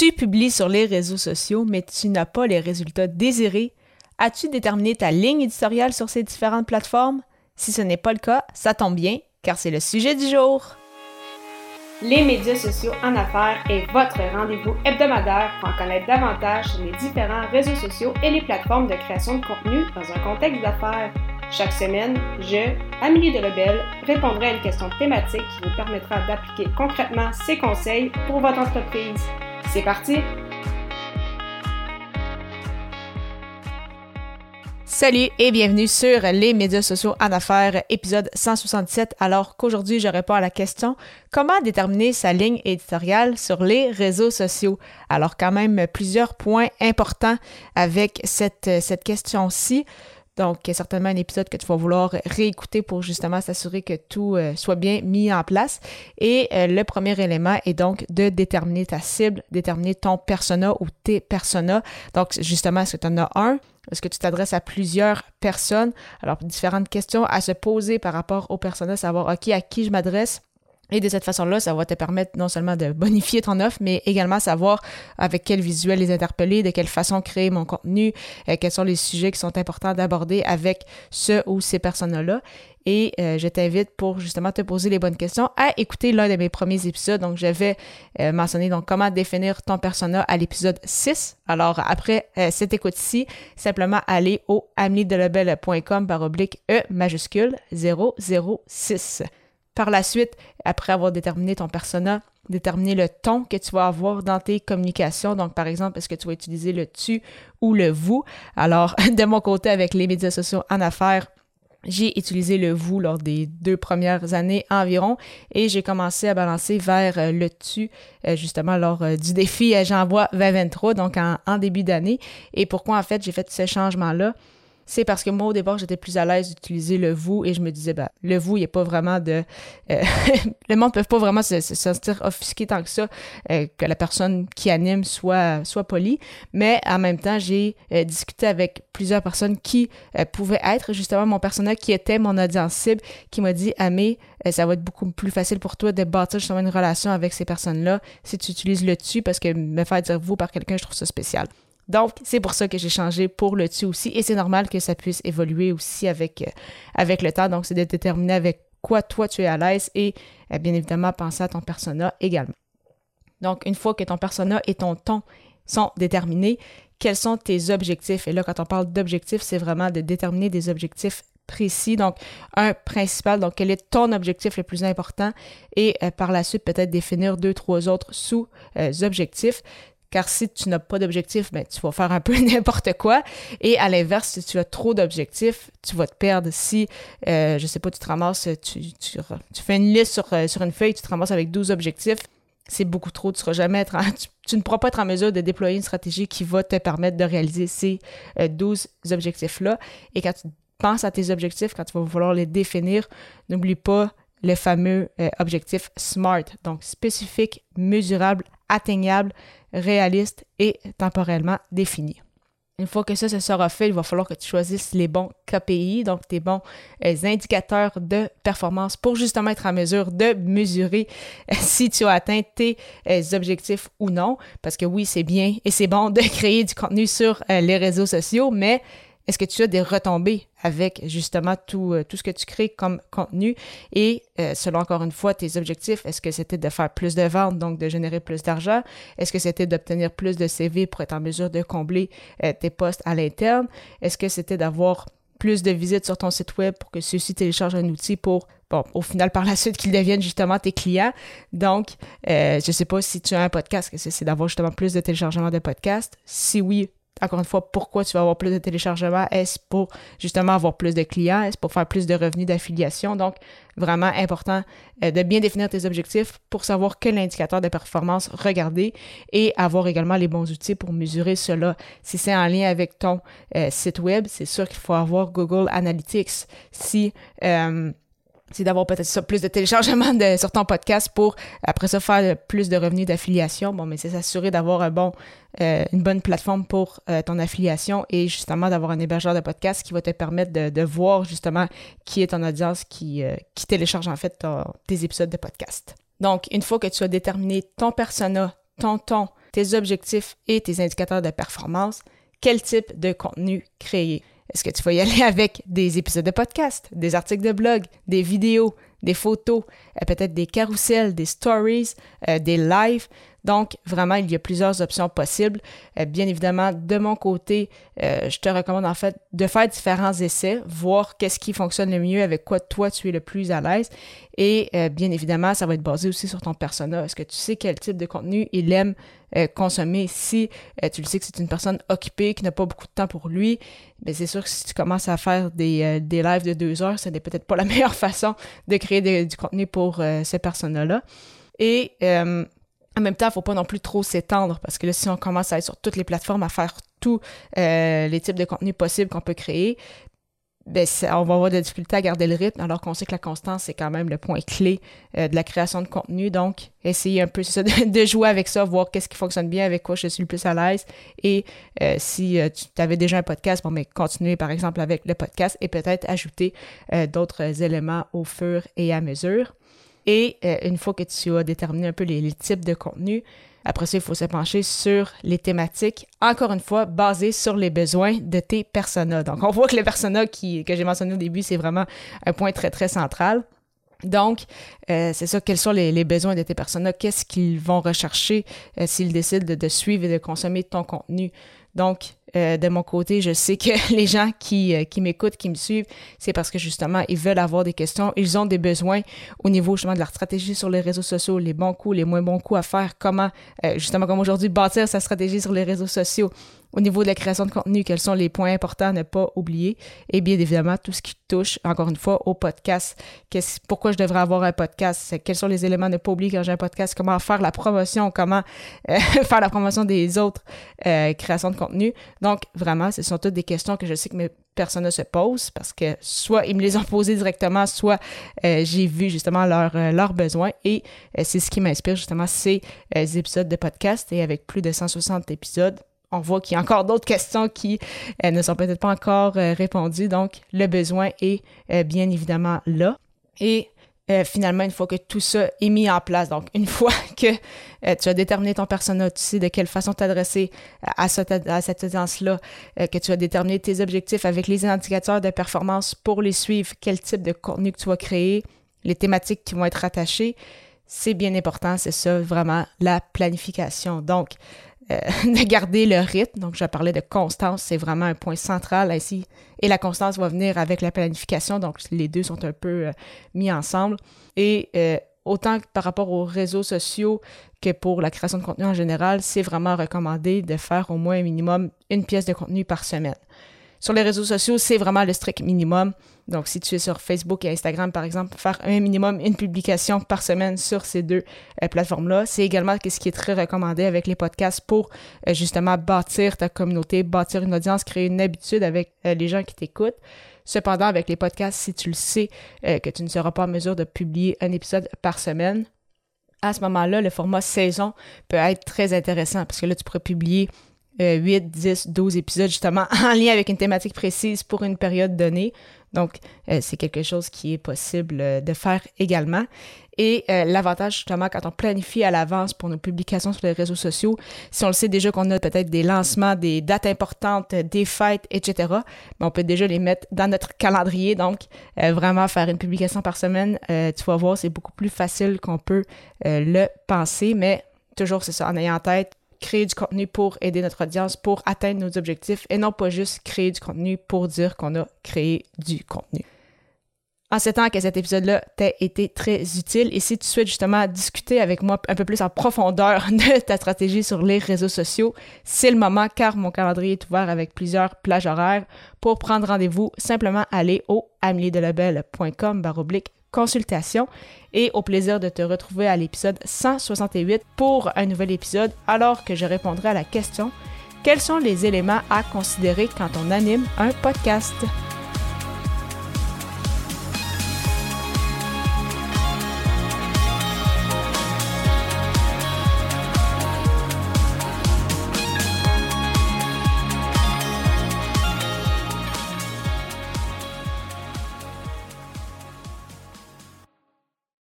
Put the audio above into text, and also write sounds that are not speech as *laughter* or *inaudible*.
Tu publies sur les réseaux sociaux, mais tu n'as pas les résultats désirés. As-tu déterminé ta ligne éditoriale sur ces différentes plateformes? Si ce n'est pas le cas, ça tombe bien, car c'est le sujet du jour. Les médias sociaux en affaires est votre rendez-vous hebdomadaire pour en connaître davantage sur les différents réseaux sociaux et les plateformes de création de contenu dans un contexte d'affaires. Chaque semaine, je, Amélie de Lebel, répondrai à une question thématique qui vous permettra d'appliquer concrètement ces conseils pour votre entreprise. C'est parti! Salut et bienvenue sur les médias sociaux en affaires, épisode 167. Alors qu'aujourd'hui, je réponds à la question comment déterminer sa ligne éditoriale sur les réseaux sociaux? Alors quand même plusieurs points importants avec cette, cette question-ci. Donc, certainement un épisode que tu vas vouloir réécouter pour justement s'assurer que tout euh, soit bien mis en place. Et euh, le premier élément est donc de déterminer ta cible, déterminer ton persona ou tes personas. Donc, justement, est-ce que tu en as un? Est-ce que tu t'adresses à plusieurs personnes? Alors, différentes questions à se poser par rapport aux personas, savoir, OK, à qui je m'adresse? Et de cette façon-là, ça va te permettre non seulement de bonifier ton offre, mais également savoir avec quel visuel les interpeller, de quelle façon créer mon contenu, euh, quels sont les sujets qui sont importants d'aborder avec ce ou ces personnes-là. Et euh, je t'invite pour justement te poser les bonnes questions à écouter l'un de mes premiers épisodes. Donc, je vais euh, mentionner donc comment définir ton persona à l'épisode 6. Alors, après cette écoute-ci, simplement aller au amelidelebel.com par oblique E majuscule 006. Par la suite, après avoir déterminé ton persona, déterminer le ton que tu vas avoir dans tes communications. Donc, par exemple, est-ce que tu vas utiliser le tu ou le vous? Alors, *laughs* de mon côté, avec les médias sociaux en affaires, j'ai utilisé le vous lors des deux premières années environ et j'ai commencé à balancer vers euh, le tu euh, justement lors euh, du défi J'envoie 2023, donc en, en début d'année. Et pourquoi en fait j'ai fait ce changement-là? C'est parce que moi, au départ, j'étais plus à l'aise d'utiliser le vous et je me disais, ben, le vous, il n'y a pas vraiment de. Euh, *laughs* le monde ne peut pas vraiment se, sentir offusqué tant que ça, euh, que la personne qui anime soit, soit polie. Mais en même temps, j'ai euh, discuté avec plusieurs personnes qui pouvaient être justement mon personnage, qui était mon audience cible, qui m'a dit, Amé, ça va être beaucoup plus facile pour toi de bâtir justement une relation avec ces personnes-là si tu utilises le tu parce que me faire dire vous par quelqu'un, je trouve ça spécial. Donc, c'est pour ça que j'ai changé pour le tu aussi. Et c'est normal que ça puisse évoluer aussi avec, euh, avec le temps. Donc, c'est de déterminer avec quoi toi tu es à l'aise et euh, bien évidemment penser à ton persona également. Donc, une fois que ton persona et ton ton sont déterminés, quels sont tes objectifs? Et là, quand on parle d'objectifs, c'est vraiment de déterminer des objectifs précis. Donc, un principal, donc quel est ton objectif le plus important? Et euh, par la suite peut-être définir deux, trois autres sous-objectifs. Car si tu n'as pas d'objectif, ben, tu vas faire un peu *laughs* n'importe quoi. Et à l'inverse, si tu as trop d'objectifs, tu vas te perdre. Si, euh, je sais pas, tu te ramasses, tu, fais une liste sur, euh, sur une feuille, tu te ramasses avec 12 objectifs, c'est beaucoup trop. Tu, seras jamais ne pourras pas être en mesure de déployer une stratégie qui va te permettre de réaliser ces 12 euh, objectifs-là. Et quand tu penses à tes objectifs, quand tu vas vouloir les définir, n'oublie pas le fameux euh, objectif SMART, donc spécifique, mesurable, atteignable, réaliste et temporellement défini. Une fois que ça, se sera fait, il va falloir que tu choisisses les bons KPI, donc tes bons euh, indicateurs de performance pour justement être en mesure de mesurer euh, si tu as atteint tes objectifs ou non. Parce que oui, c'est bien et c'est bon de *laughs* créer du contenu sur les réseaux sociaux, mais est-ce que tu as des retombées avec justement tout, euh, ce que tu crées comme contenu? Et euh, selon encore une fois tes objectifs, est-ce que c'était de faire plus de ventes, donc de générer plus d'argent? Est-ce que c'était d'obtenir plus de CV pour être en mesure de combler euh, tes postes à l'interne? Est-ce que c'était d'avoir plus de visites sur ton site web pour que ceux-ci téléchargent un outil pour, bon, au final, par la suite, qu'ils deviennent justement tes clients? Donc, je ne sais pas si tu as un podcast, que c'est d'avoir justement plus de téléchargements de podcasts? Si oui, encore une fois, pourquoi tu vas avoir plus de téléchargements? Est-ce pour justement avoir plus de clients? Est-ce pour faire plus de revenus d'affiliation? Donc, vraiment important euh, de bien définir tes objectifs pour savoir quel indicateur de performance regarder et avoir également les bons outils pour mesurer cela. Si c'est en lien avec ton euh, site web, c'est sûr qu'il faut avoir Google Analytics. Si euh, c'est d'avoir peut-être plus de téléchargements sur ton podcast pour après ça faire plus de revenus d'affiliation. Bon, mais c'est s'assurer d'avoir euh, une bonne plateforme pour euh, ton affiliation et justement d'avoir un hébergeur de podcast qui va te permettre de, voir justement qui est ton audience qui, euh, qui télécharge en fait tes épisodes de podcast. Donc, une fois que tu as déterminé ton persona, ton ton, tes objectifs et tes indicateurs de performance, quel type de contenu créer? Est-ce que tu vas y aller avec des épisodes de podcast, des articles de blog, des vidéos, des photos, euh, peut-être des carousels, des stories, euh, des lives? Donc, vraiment, il y a plusieurs options possibles. Euh, bien évidemment, de mon côté, je te recommande en fait de faire différents essais, voir qu'est-ce qui fonctionne le mieux, avec quoi toi tu es le plus à l'aise. Et bien évidemment, ça va être basé aussi sur ton persona. Est-ce que tu sais quel type de contenu il aime consommer? Si tu le sais que c'est une personne occupée, qui n'a pas beaucoup de temps pour lui, bien c'est sûr que si tu commences à faire des, des lives de deux heures, ce n'est peut-être pas la *laughs* meilleure façon de créer du contenu pour euh, ces personnes-là. Et euh, en même temps, il faut pas non plus trop s'étendre parce que là, si on commence à être sur toutes les plateformes à faire tous euh, les types de contenus possibles qu'on peut créer, ben, on va avoir des difficultés à garder le rythme, alors qu'on sait que la constance, c'est quand même le point clé de la création de contenu. Donc, essayer un peu *laughs* de, jouer avec ça, voir qu'est-ce qui fonctionne bien, avec quoi je suis le plus à l'aise. Et si tu avais déjà un podcast, bon, mais continuer par exemple avec le podcast et peut-être ajouter d'autres éléments au fur et à mesure. Et une fois que tu as déterminé un peu les types de contenu, après ça, il faut se pencher sur les thématiques, encore une fois, basées sur les besoins de tes personas. Donc, on voit que les personas que j'ai mentionné au début, c'est vraiment un point très, très central. Donc, euh, c'est ça, quels sont les, besoins de tes personas, qu'est-ce qu'ils vont rechercher euh, s'ils décident de, de, suivre et de consommer ton contenu? Donc, euh, de mon côté, je sais que *laughs* les gens qui, euh, qui m'écoutent, qui me suivent, c'est parce que justement, ils veulent avoir des questions, ils ont des besoins au niveau justement de leur stratégie sur les réseaux sociaux, les bons coups, les moins bons coups à faire, comment, euh, justement comme aujourd'hui, bâtir sa stratégie sur les réseaux sociaux, au niveau de la création de contenu, quels sont les points importants à ne pas oublier. Et bien évidemment, tout ce qui touche, encore une fois, au podcast. pourquoi je devrais avoir un podcast? Quels sont les éléments à ne pas oublier quand j'ai un podcast? Comment faire la promotion? Comment euh, *laughs* faire la promotion des autres euh, créations de contenu? Donc, vraiment, ce sont toutes des questions que je sais que mes personnes se posent parce que soit ils me les ont posées directement, soit euh, j'ai vu justement leurs besoins et c'est ce qui m'inspire justement ces épisodes de podcast et avec plus de 160 épisodes, on voit qu'il y a encore d'autres questions qui euh, ne sont peut-être pas encore euh, répondues. Donc, le besoin est euh, bien évidemment là. Et finalement, une fois que tout ça est mis en place, donc une *laughs* fois que tu as déterminé ton persona, tu sais de quelle façon t'adresser à, cette audience-là, que tu as déterminé tes objectifs avec les indicateurs de performance pour les suivre, quel type de contenu que tu vas créer, les thématiques qui vont être attachées, c'est bien important, c'est ça, vraiment, la planification. Donc, euh, *laughs* de garder le rythme. Donc, je parlais de constance, c'est vraiment un point central ici. Et la constance va venir avec la planification, donc les deux sont un peu euh, mis ensemble. Et euh, autant par rapport aux réseaux sociaux que pour la création de contenu en général, c'est vraiment recommandé de faire au moins un minimum une pièce de contenu par semaine. Sur les réseaux sociaux, c'est vraiment le strict minimum. Donc, si tu es sur Facebook et Instagram, par exemple, faire un minimum, une publication par semaine sur ces deux euh, plateformes-là. C'est également ce qui est très recommandé avec les podcasts pour euh, justement bâtir ta communauté, bâtir une audience, créer une habitude avec euh, les gens qui t'écoutent. Cependant, avec les podcasts, si tu le sais que tu ne seras pas en mesure de publier un épisode par semaine, à ce moment-là, le format saison peut être très intéressant parce que là, tu pourrais publier 8, 10, 12 épisodes justement *laughs* en lien avec une thématique précise pour une période donnée. Donc, euh, c'est quelque chose qui est possible euh, de faire également. Et euh, l'avantage, justement, quand on planifie à l'avance pour nos publications sur les réseaux sociaux, si on le sait déjà qu'on a peut-être des lancements, des dates importantes, des fêtes, etc., ben, on peut déjà les mettre dans notre calendrier. Donc, vraiment faire une publication par semaine, tu vas voir, c'est beaucoup plus facile qu'on peut le penser. Mais toujours, c'est ça, en ayant en tête créer du contenu pour aider notre audience, pour atteindre nos objectifs et non pas juste créer du contenu pour dire qu'on a créé du contenu. En temps que cet épisode-là t'a été très utile et si tu souhaites justement discuter avec moi un peu plus en profondeur *laughs* de ta stratégie sur les réseaux sociaux, c'est le moment car mon calendrier est ouvert avec plusieurs plages horaires. Pour prendre rendez-vous, simplement aller au ameliedelabel.com baroblique consultation et au plaisir de te retrouver à l'épisode 168 pour un nouvel épisode alors que je répondrai à la question quels sont les éléments à considérer quand on anime un podcast?